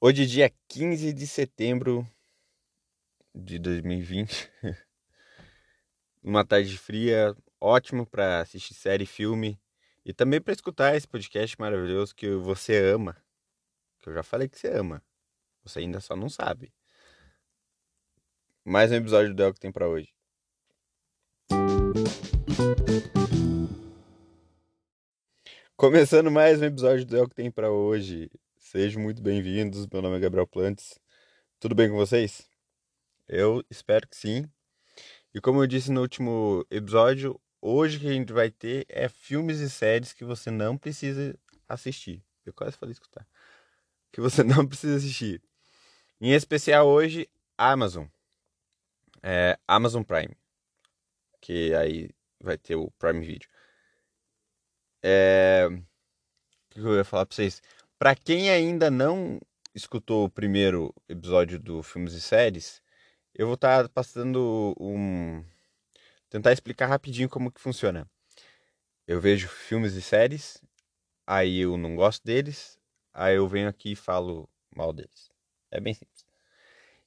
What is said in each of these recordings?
Hoje é dia 15 de setembro de 2020. Uma tarde fria, ótimo para assistir série, filme e também para escutar esse podcast maravilhoso que você ama. Que eu já falei que você ama. Você ainda só não sabe. Mais um episódio do El que tem para hoje. Começando mais um episódio do El que tem para hoje. Sejam muito bem-vindos. Meu nome é Gabriel Plantes. Tudo bem com vocês? Eu espero que sim. E como eu disse no último episódio, hoje que a gente vai ter é filmes e séries que você não precisa assistir. Eu quase falei escutar. Que você não precisa assistir. Em especial hoje, Amazon. É, Amazon Prime. Que aí vai ter o Prime Video. É... O que eu ia falar pra vocês? Para quem ainda não escutou o primeiro episódio do Filmes e Séries, eu vou estar tá passando um tentar explicar rapidinho como que funciona. Eu vejo filmes e séries, aí eu não gosto deles, aí eu venho aqui e falo mal deles. É bem simples.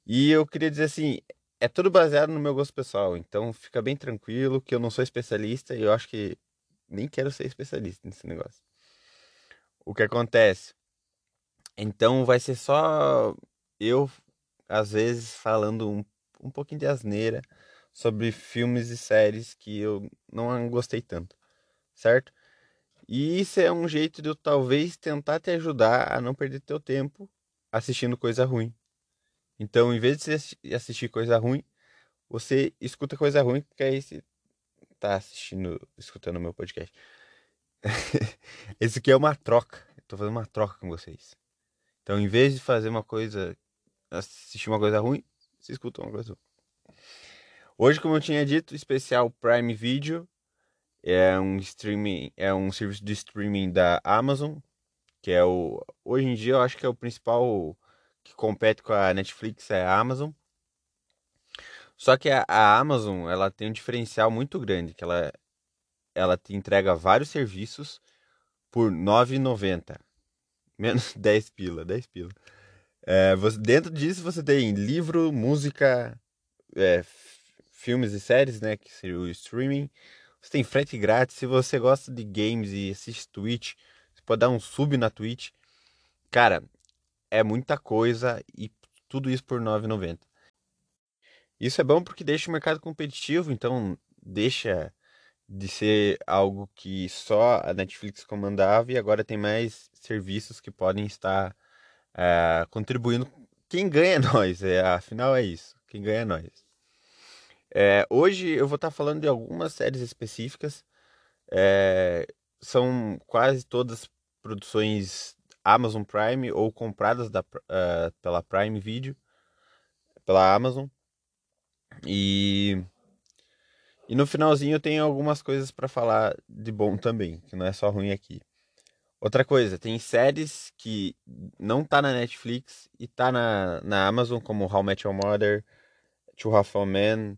E eu queria dizer assim, é tudo baseado no meu gosto pessoal, então fica bem tranquilo que eu não sou especialista e eu acho que nem quero ser especialista nesse negócio. O que acontece? Então vai ser só eu, às vezes, falando um, um pouquinho de asneira sobre filmes e séries que eu não gostei tanto, certo? E isso é um jeito de eu talvez tentar te ajudar a não perder teu tempo assistindo coisa ruim. Então, em vez de você assistir coisa ruim, você escuta coisa ruim, porque aí você tá assistindo, escutando meu podcast. Esse aqui é uma troca. Eu tô fazendo uma troca com vocês. Então, em vez de fazer uma coisa, assistir uma coisa ruim, você escuta uma coisa ruim. Hoje, como eu tinha dito, especial Prime Video é um streaming, é um serviço de streaming da Amazon, que é o hoje em dia eu acho que é o principal que compete com a Netflix é a Amazon. Só que a, a Amazon, ela tem um diferencial muito grande, que ela ela te entrega vários serviços por R$ 9,90. Menos 10 pila, 10 pila. É, você, dentro disso você tem livro, música, é, filmes e séries, né? Que seria o streaming. Você tem frete grátis. Se você gosta de games e assiste Twitch, você pode dar um sub na Twitch. Cara, é muita coisa e tudo isso por R$ 9,90. Isso é bom porque deixa o mercado competitivo, então deixa de ser algo que só a Netflix comandava e agora tem mais serviços que podem estar é, contribuindo. Quem ganha é nós, é, afinal é isso. Quem ganha é nós. É, hoje eu vou estar falando de algumas séries específicas. É, são quase todas produções Amazon Prime ou compradas da, uh, pela Prime Video, pela Amazon. E e no finalzinho eu tenho algumas coisas para falar de bom também, que não é só ruim aqui. Outra coisa, tem séries que não tá na Netflix e tá na, na Amazon, como How I Met Your Mother, Two Half a Man.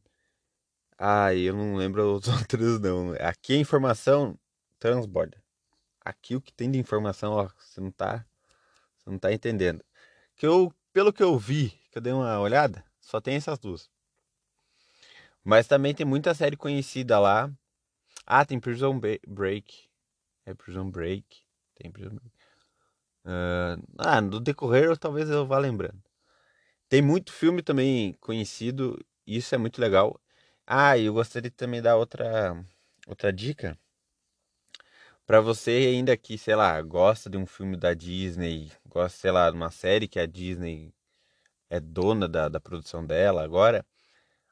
Ah, eu não lembro os outros não. Aqui a informação transborda. Aqui o que tem de informação, ó, você não tá, você não tá entendendo. Que eu, pelo que eu vi, que eu dei uma olhada, só tem essas duas. Mas também tem muita série conhecida lá. Ah, tem Prison Break. É Prison Break. Tem Prison Break. Uh, ah, no decorrer talvez eu vá lembrando. Tem muito filme também conhecido. Isso é muito legal. Ah, eu gostaria de também dar outra, outra dica. Para você ainda que, sei lá, gosta de um filme da Disney, gosta, sei lá, de uma série que a Disney é dona da, da produção dela agora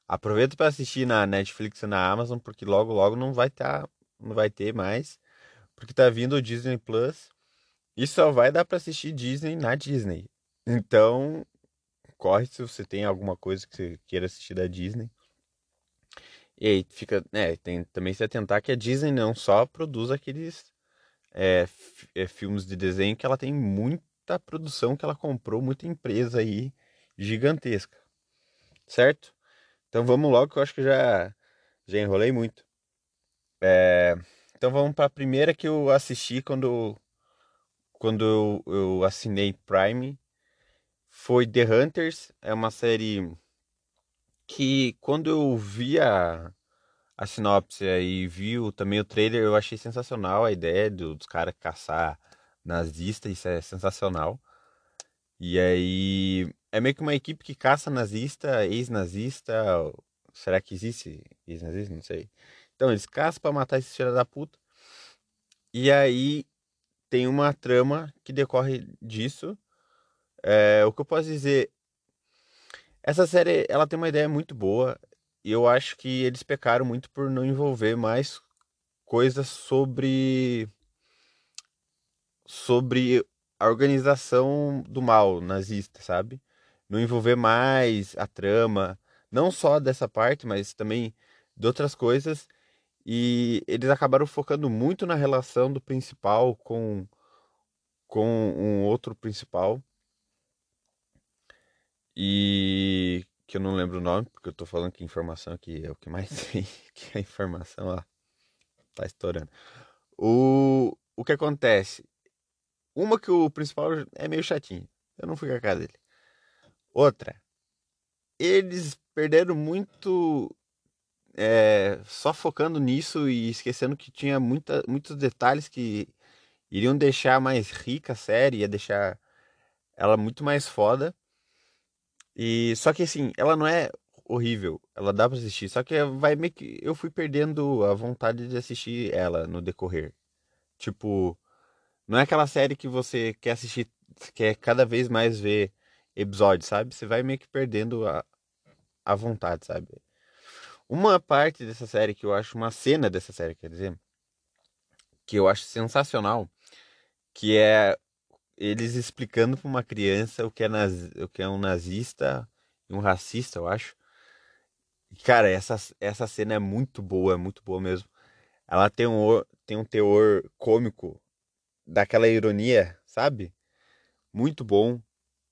Aproveita para assistir na Netflix e na Amazon, porque logo logo não vai tá, não vai ter mais, porque tá vindo o Disney Plus e só vai dar para assistir Disney na Disney. Então, corre se você tem alguma coisa que você queira assistir da Disney. E aí fica, né, tem também se atentar que a Disney não só produz aqueles é, é, filmes de desenho que ela tem muita produção que ela comprou, muita empresa aí gigantesca, certo? Então vamos logo que eu acho que já, já enrolei muito. É, então vamos para a primeira que eu assisti quando, quando eu, eu assinei Prime. foi The Hunters. É uma série que quando eu vi a, a sinopse e vi também o trailer, eu achei sensacional a ideia do, dos caras caçar nazista, isso é sensacional. E aí é meio que uma equipe que caça nazista, ex-nazista. Será que existe ex-nazista? Não sei. Então, eles caçam pra matar esse filho da puta. E aí tem uma trama que decorre disso. É, o que eu posso dizer. Essa série ela tem uma ideia muito boa. E eu acho que eles pecaram muito por não envolver mais coisas sobre. Sobre a organização do mal nazista, sabe? Não envolver mais a trama, não só dessa parte, mas também de outras coisas. E eles acabaram focando muito na relação do principal com, com um outro principal. E que eu não lembro o nome, porque eu tô falando que informação aqui é o que mais tem, que a informação ó, tá estourando. O, o que acontece? Uma que o principal é meio chatinho. Eu não fui com a cara dele. Outra, eles perderam muito é, só focando nisso e esquecendo que tinha muita, muitos detalhes que iriam deixar mais rica a série, ia deixar ela muito mais foda. E só que assim, ela não é horrível, ela dá para assistir, só que vai meio que eu fui perdendo a vontade de assistir ela no decorrer. Tipo, não é aquela série que você quer assistir, quer cada vez mais ver episódios, sabe? Você vai meio que perdendo a, a vontade, sabe? Uma parte dessa série que eu acho, uma cena dessa série, quer dizer, que eu acho sensacional, que é eles explicando para uma criança o que é, naz... o que é um nazista e um racista, eu acho. Cara, essa, essa cena é muito boa, é muito boa mesmo. Ela tem um, tem um teor cômico daquela ironia, sabe? Muito bom.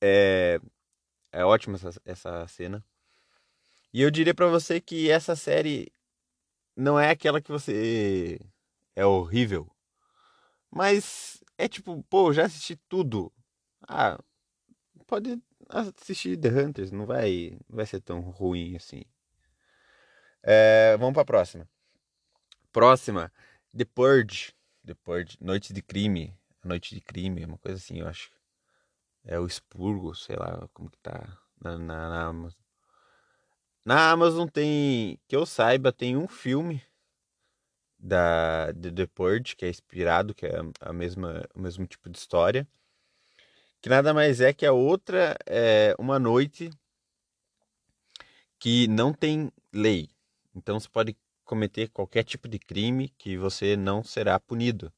É, é ótima essa, essa cena. E eu diria para você que essa série não é aquela que você é horrível. Mas é tipo, pô, já assisti tudo. Ah, pode assistir The Hunters, não vai, não vai ser tão ruim assim. É, vamos pra próxima. Próxima, The Purge. The Purge, Noite de Crime. Noite de Crime, uma coisa assim, eu acho. É o Expurgo, sei lá como que tá na, na, na Amazon. Na Amazon tem, que eu saiba, tem um filme da de The Purge, que é inspirado, que é a mesma, o mesmo tipo de história. Que nada mais é que a outra é uma noite que não tem lei. Então você pode cometer qualquer tipo de crime que você não será punido.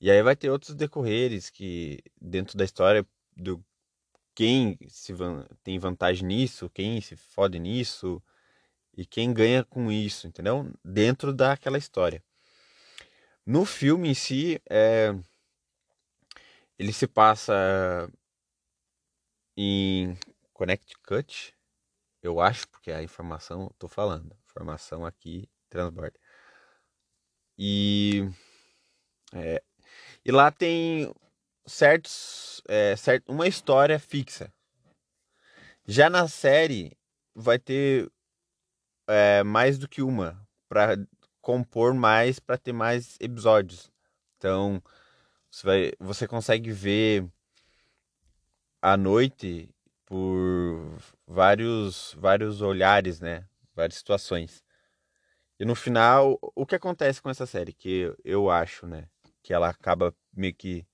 E aí vai ter outros decorreres que dentro da história do quem se van, tem vantagem nisso, quem se fode nisso e quem ganha com isso, entendeu? Dentro daquela história. No filme em si, é, ele se passa em Connecticut, eu acho, porque a informação, estou falando, informação aqui transborda. E é, e lá tem certos, é, uma história fixa. Já na série vai ter é, mais do que uma para compor mais, para ter mais episódios. Então você vai, você consegue ver a noite por vários vários olhares, né? Várias situações. E no final, o que acontece com essa série que eu acho, né? que ela acaba meio que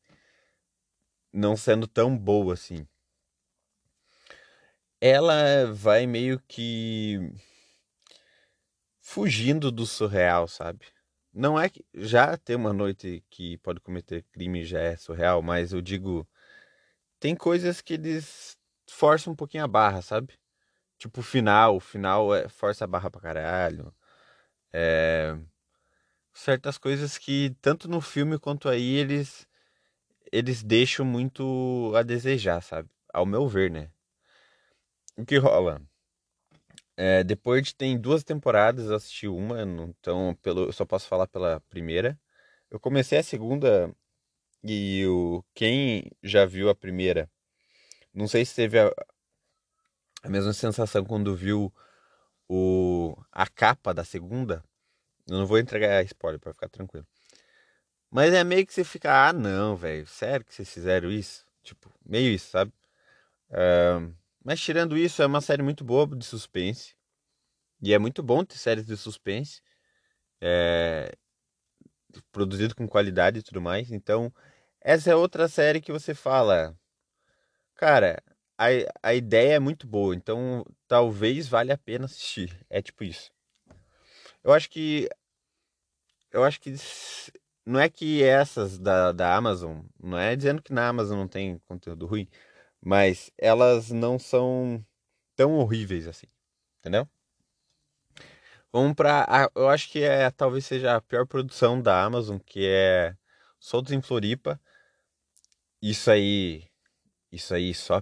não sendo tão boa assim. Ela vai meio que fugindo do surreal, sabe? Não é que já ter uma noite que pode cometer crime já é surreal, mas eu digo tem coisas que eles forçam um pouquinho a barra, sabe? Tipo o final, o final é força a barra pra caralho. É certas coisas que tanto no filme quanto aí eles eles deixam muito a desejar, sabe? Ao meu ver, né? O que rola? É, depois de tem duas temporadas, eu assisti uma, então pelo, eu só posso falar pela primeira. Eu comecei a segunda e o, quem já viu a primeira não sei se teve a, a mesma sensação quando viu o, a capa da segunda. Eu não vou entregar spoiler para ficar tranquilo. Mas é meio que você fica, ah, não, velho, sério que vocês fizeram isso? Tipo, meio isso, sabe? Uh, mas tirando isso, é uma série muito boa de suspense. E é muito bom ter séries de suspense. É, produzido com qualidade e tudo mais. Então, essa é outra série que você fala, cara, a, a ideia é muito boa, então talvez valha a pena assistir. É tipo isso. Eu acho que. Eu acho que. Não é que essas da, da Amazon, não é dizendo que na Amazon não tem conteúdo ruim, mas elas não são tão horríveis assim, entendeu? Vamos pra. Eu acho que é talvez seja a pior produção da Amazon, que é Soltos em Floripa. Isso aí. Isso aí, só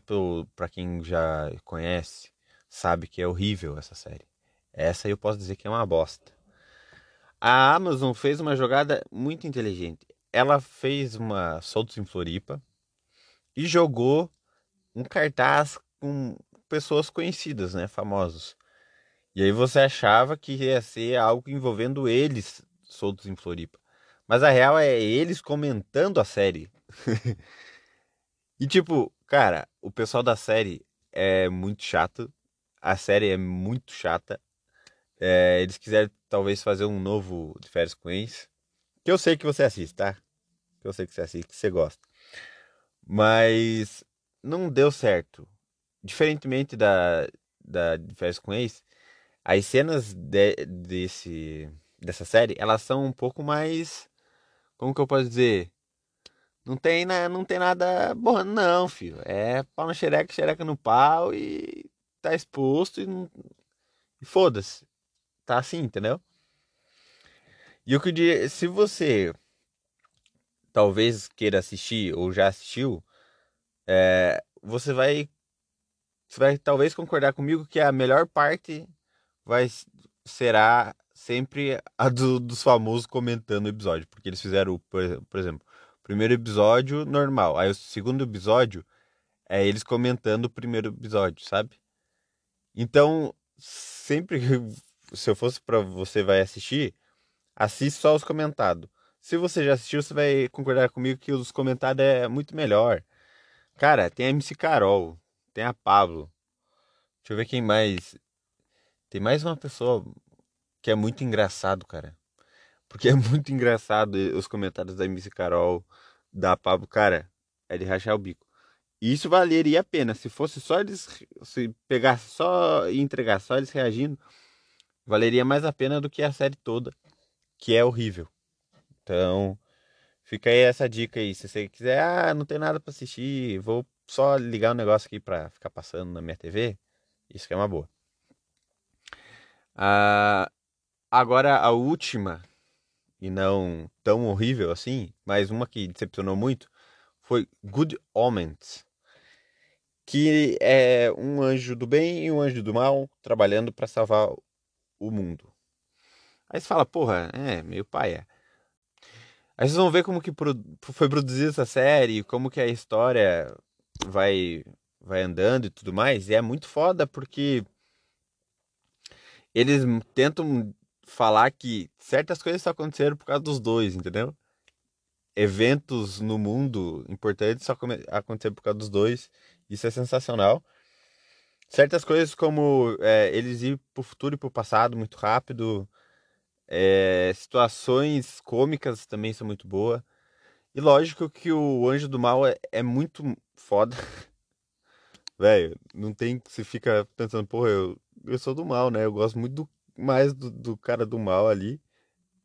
pra quem já conhece, sabe que é horrível essa série. Essa eu posso dizer que é uma bosta. A Amazon fez uma jogada muito inteligente. Ela fez uma Soltos em Floripa e jogou um cartaz com pessoas conhecidas, né, famosos. E aí você achava que ia ser algo envolvendo eles soltos em Floripa. Mas a real é eles comentando a série. e tipo, cara, o pessoal da série é muito chato. A série é muito chata. É, eles quiserem talvez fazer um novo de férias com eles. Que eu sei que você assiste, tá? Que eu sei que você assiste, que você gosta. Mas não deu certo. Diferentemente da, da de férias com ex, as cenas de, desse, dessa série, elas são um pouco mais. Como que eu posso dizer? Não tem, não tem nada bom, não, filho. É pau na xereca, xereca no pau e tá exposto e, e foda-se. Tá assim, entendeu? E o que eu diria, se você talvez queira assistir ou já assistiu, é, você vai você vai talvez concordar comigo que a melhor parte vai será sempre a do, dos famosos comentando o episódio, porque eles fizeram, por, por exemplo, primeiro episódio normal, aí o segundo episódio é eles comentando o primeiro episódio, sabe? Então, sempre se eu fosse para você vai assistir, assiste só os comentados. Se você já assistiu, você vai concordar comigo que os comentados é muito melhor. Cara, tem a MC Carol, tem a Pablo. Deixa eu ver quem mais. Tem mais uma pessoa que é muito engraçado, cara. Porque é muito engraçado os comentários da MC Carol, da Pablo, cara, é de rachar o bico. E isso valeria a pena. Se fosse só eles. Se pegasse só e entregar só eles reagindo, valeria mais a pena do que a série toda, que é horrível. Então, fica aí essa dica aí. Se você quiser, ah, não tem nada para assistir, vou só ligar o um negócio aqui pra ficar passando na minha TV. Isso que é uma boa. Ah, agora a última, e não tão horrível assim, mas uma que decepcionou muito, foi Good Omens. Que é um anjo do bem e um anjo do mal trabalhando para salvar o mundo. Aí você fala, porra, é meio paia. Aí vocês vão ver como que foi produzida essa série, como que a história vai vai andando e tudo mais. E é muito foda porque eles tentam falar que certas coisas só aconteceram por causa dos dois, entendeu? Eventos no mundo importantes só aconteceram por causa dos dois. Isso é sensacional. Certas coisas como é, eles ir pro futuro e pro passado muito rápido. É, situações cômicas também são muito boas. E lógico que o Anjo do Mal é, é muito foda. Velho, não tem. Você fica pensando, porra, eu, eu sou do mal, né? Eu gosto muito do, mais do, do cara do mal ali.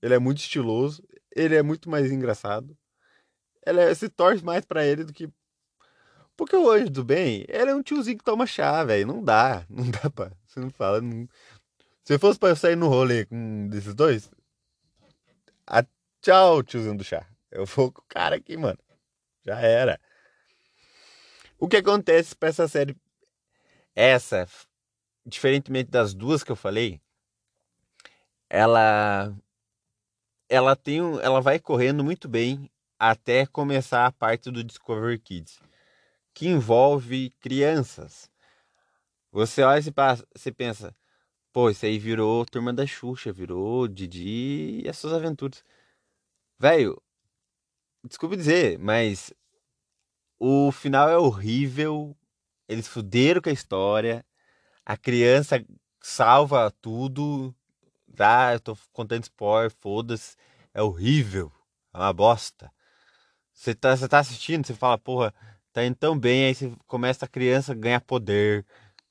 Ele é muito estiloso. Ele é muito mais engraçado. Ele é, se torce mais para ele do que. Porque o anjo do bem, ele é um tiozinho que toma chá, velho. Não dá. Não dá pra. Você não fala. Não... Se fosse pra eu sair no rolê com um desses dois. A... Tchau, tiozinho do chá. Eu vou com o cara aqui, mano. Já era. O que acontece para essa série? Essa, diferentemente das duas que eu falei, ela ela tem um, ela vai correndo muito bem até começar a parte do Discovery Kids. Que envolve crianças. Você olha e passa, você pensa, pô, isso aí virou Turma da Xuxa, virou Didi e as suas aventuras. Velho, desculpe dizer, mas o final é horrível. Eles fuderam com a história. A criança salva tudo. Tá, eu tô contando spoiler, foda-se. É horrível. É uma bosta. Você tá, você tá assistindo, você fala, porra, tá indo tão bem, aí você começa a criança ganhar poder,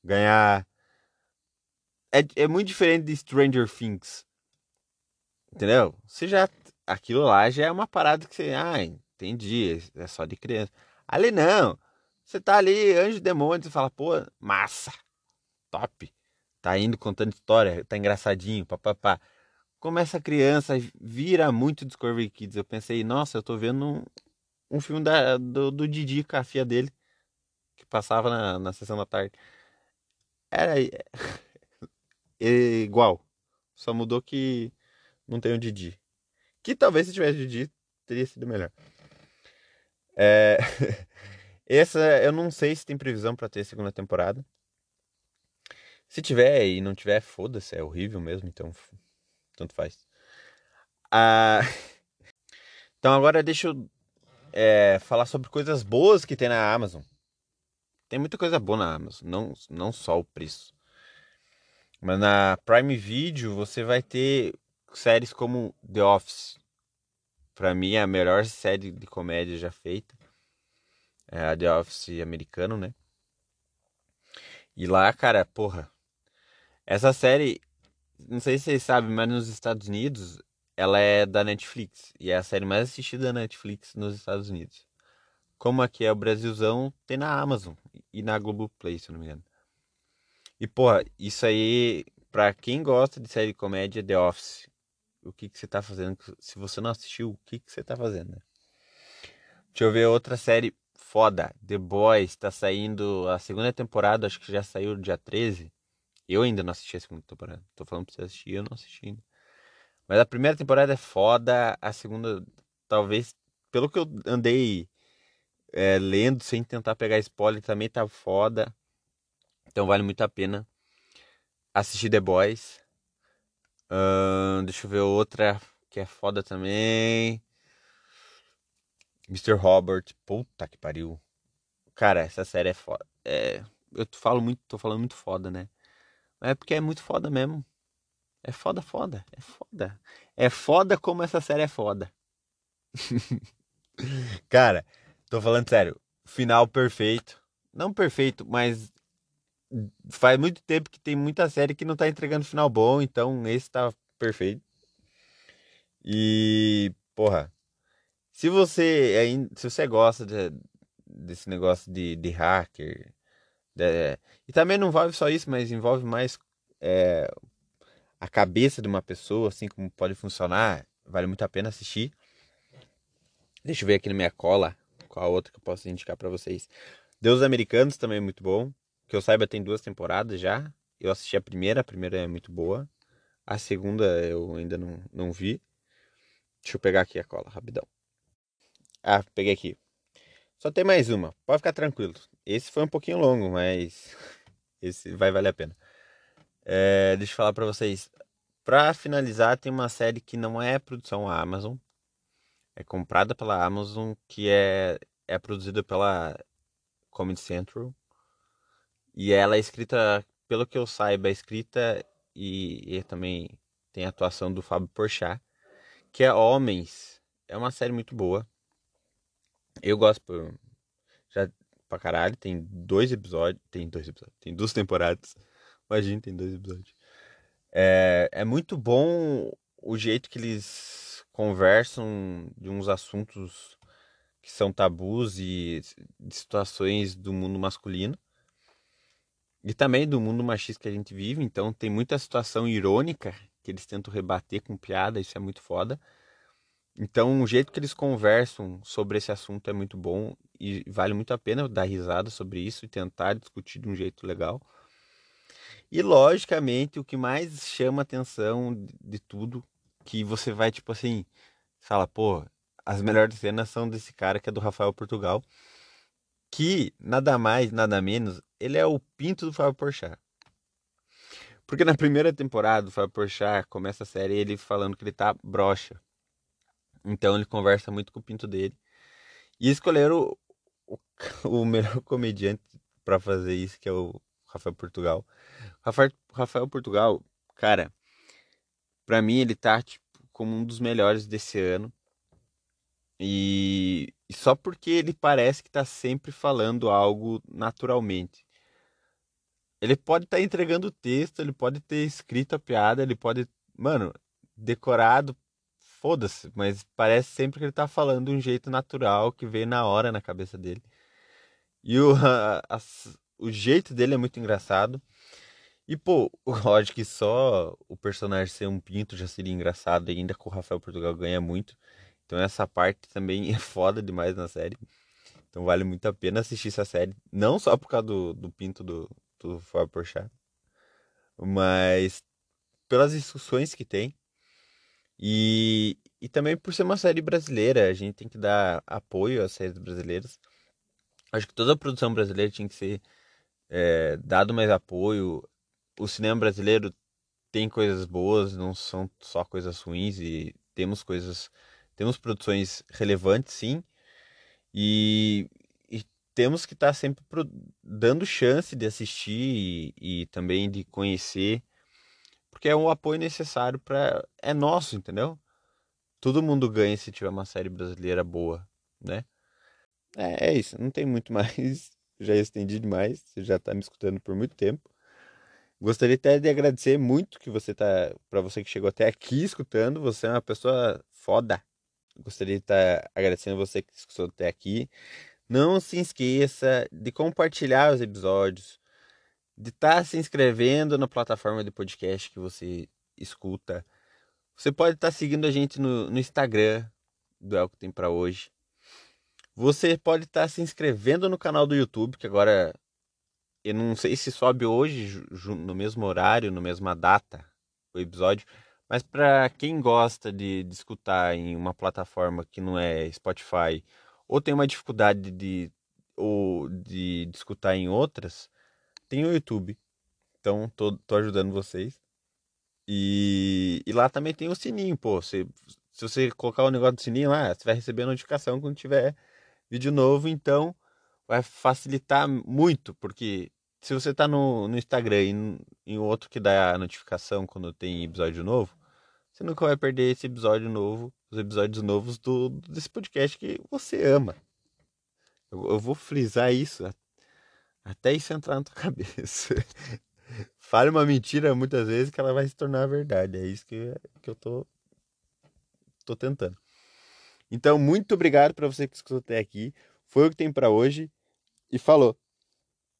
ganhar. É, é muito diferente de Stranger Things. Entendeu? Você já. Aquilo lá já é uma parada que você. Ah, entendi. É só de criança. Ali não. Você tá ali, anjo e demônio, você fala, pô, massa. Top. Tá indo contando história, tá engraçadinho, papapá. Começa a criança, vira muito Discovery Kids. Eu pensei, nossa, eu tô vendo um, um filme da, do, do Didi com a filha dele, que passava na, na sessão da tarde. Era igual. Só mudou que não tem o Didi. Que talvez se tivesse Didi, teria sido melhor. É... Essa eu não sei se tem previsão para ter segunda temporada. Se tiver e não tiver, foda-se, é horrível mesmo, então tanto faz. Ah... Então agora deixa eu é, falar sobre coisas boas que tem na Amazon. Tem muita coisa boa na Amazon, não, não só o preço. Mas na Prime Video você vai ter séries como The Office. Pra mim é a melhor série de comédia já feita. É a The Office americano, né? E lá, cara, porra. Essa série, não sei se vocês sabem, mas nos Estados Unidos ela é da Netflix. E é a série mais assistida da Netflix nos Estados Unidos. Como aqui é o Brasilzão, tem na Amazon e na Globoplay, se eu não me engano. E, porra, isso aí, pra quem gosta de série de comédia, The Office. O que, que você tá fazendo? Se você não assistiu, o que, que você tá fazendo? Deixa eu ver outra série foda. The Boys tá saindo a segunda temporada, acho que já saiu dia 13. Eu ainda não assisti a segunda temporada. Tô falando pra você assistir, eu não assisti ainda. Mas a primeira temporada é foda, a segunda, talvez, pelo que eu andei é, lendo sem tentar pegar spoiler, também tá foda. Então vale muito a pena assistir The Boys. Uh, deixa eu ver outra que é foda também. Mr. Robert. Puta que pariu. Cara, essa série é foda. É, eu falo muito, tô falando muito foda, né? É porque é muito foda mesmo. É foda, foda. É foda. É foda como essa série é foda. Cara, tô falando sério. Final perfeito. Não perfeito, mas faz muito tempo que tem muita série que não tá entregando final bom, então esse tá perfeito. E, porra, se você se você gosta de, desse negócio de, de hacker, de, e também não envolve só isso, mas envolve mais é, a cabeça de uma pessoa, assim como pode funcionar, vale muito a pena assistir. Deixa eu ver aqui na minha cola qual a outra que eu posso indicar para vocês. Deus Americanos também é muito bom. Que eu saiba, tem duas temporadas já. Eu assisti a primeira, a primeira é muito boa. A segunda eu ainda não, não vi. Deixa eu pegar aqui a cola, rapidão. Ah, peguei aqui. Só tem mais uma, pode ficar tranquilo. Esse foi um pouquinho longo, mas esse vai valer a pena. É, deixa eu falar pra vocês. Pra finalizar, tem uma série que não é produção Amazon. É comprada pela Amazon, que é, é produzida pela Comedy Central. E ela é escrita, pelo que eu saiba, é escrita e, e também tem a atuação do Fábio Porchat, que é Homens. É uma série muito boa. Eu gosto já pra caralho, tem dois episódios, tem dois episódios, tem duas temporadas. Imagina, tem dois episódios. É, é muito bom o jeito que eles conversam de uns assuntos que são tabus e de situações do mundo masculino e também do mundo machista que a gente vive, então tem muita situação irônica que eles tentam rebater com piada, isso é muito foda. Então, o jeito que eles conversam sobre esse assunto é muito bom e vale muito a pena dar risada sobre isso e tentar discutir de um jeito legal. E, logicamente, o que mais chama atenção de tudo, que você vai, tipo assim, fala, pô, as melhores cenas são desse cara que é do Rafael Portugal, que nada mais, nada menos, ele é o pinto do Fábio Porchat. Porque na primeira temporada do Fábio Porchat começa a série ele falando que ele tá broxa. Então ele conversa muito com o pinto dele. E escolheram o, o, o melhor comediante para fazer isso, que é o Rafael Portugal. Rafael, Rafael Portugal, cara, pra mim ele tá tipo, como um dos melhores desse ano. E, e só porque ele parece que tá sempre falando algo naturalmente. Ele pode estar tá entregando o texto, ele pode ter escrito a piada, ele pode, mano, decorado, foda-se, mas parece sempre que ele tá falando de um jeito natural que veio na hora na cabeça dele. E o, a, o jeito dele é muito engraçado. E, pô, lógico que só o personagem ser um pinto já seria engraçado, ainda com o Rafael Portugal ganha muito. Então essa parte também é foda demais na série. Então vale muito a pena assistir essa série. Não só por causa do, do pinto do, do Fábio Porchat, mas pelas discussões que tem e, e também por ser uma série brasileira, a gente tem que dar apoio às séries brasileiras. Acho que toda a produção brasileira tinha que ser é, dado mais apoio. O cinema brasileiro tem coisas boas, não são só coisas ruins e temos coisas, temos produções relevantes, sim. E, temos que estar tá sempre dando chance de assistir e, e também de conhecer, porque é um apoio necessário para é nosso, entendeu? Todo mundo ganha se tiver uma série brasileira boa, né? É, é isso, não tem muito mais, já estendi demais, você já está me escutando por muito tempo. Gostaria até de agradecer muito que você tá, para você que chegou até aqui escutando, você é uma pessoa foda. Gostaria de estar tá agradecendo você que escutou até aqui. Não se esqueça de compartilhar os episódios, de estar tá se inscrevendo na plataforma de podcast que você escuta. Você pode estar tá seguindo a gente no, no Instagram do El que tem para hoje. Você pode estar tá se inscrevendo no canal do YouTube, que agora eu não sei se sobe hoje no mesmo horário, na mesma data o episódio, mas para quem gosta de, de escutar em uma plataforma que não é Spotify ou tem uma dificuldade de, ou de, de escutar em outras, tem o YouTube. Então, tô, tô ajudando vocês. E, e lá também tem o sininho, pô. se se você colocar o negócio do sininho lá, você vai receber a notificação quando tiver vídeo novo. Então, vai facilitar muito, porque se você tá no, no Instagram e em outro que dá a notificação quando tem episódio novo, você nunca vai perder esse episódio novo, os episódios novos do, desse podcast que você ama. Eu, eu vou frisar isso até isso entrar na tua cabeça. Fale uma mentira muitas vezes que ela vai se tornar verdade. É isso que, que eu tô, tô tentando. Então, muito obrigado para você que escutou até aqui. Foi o que tem para hoje e falou.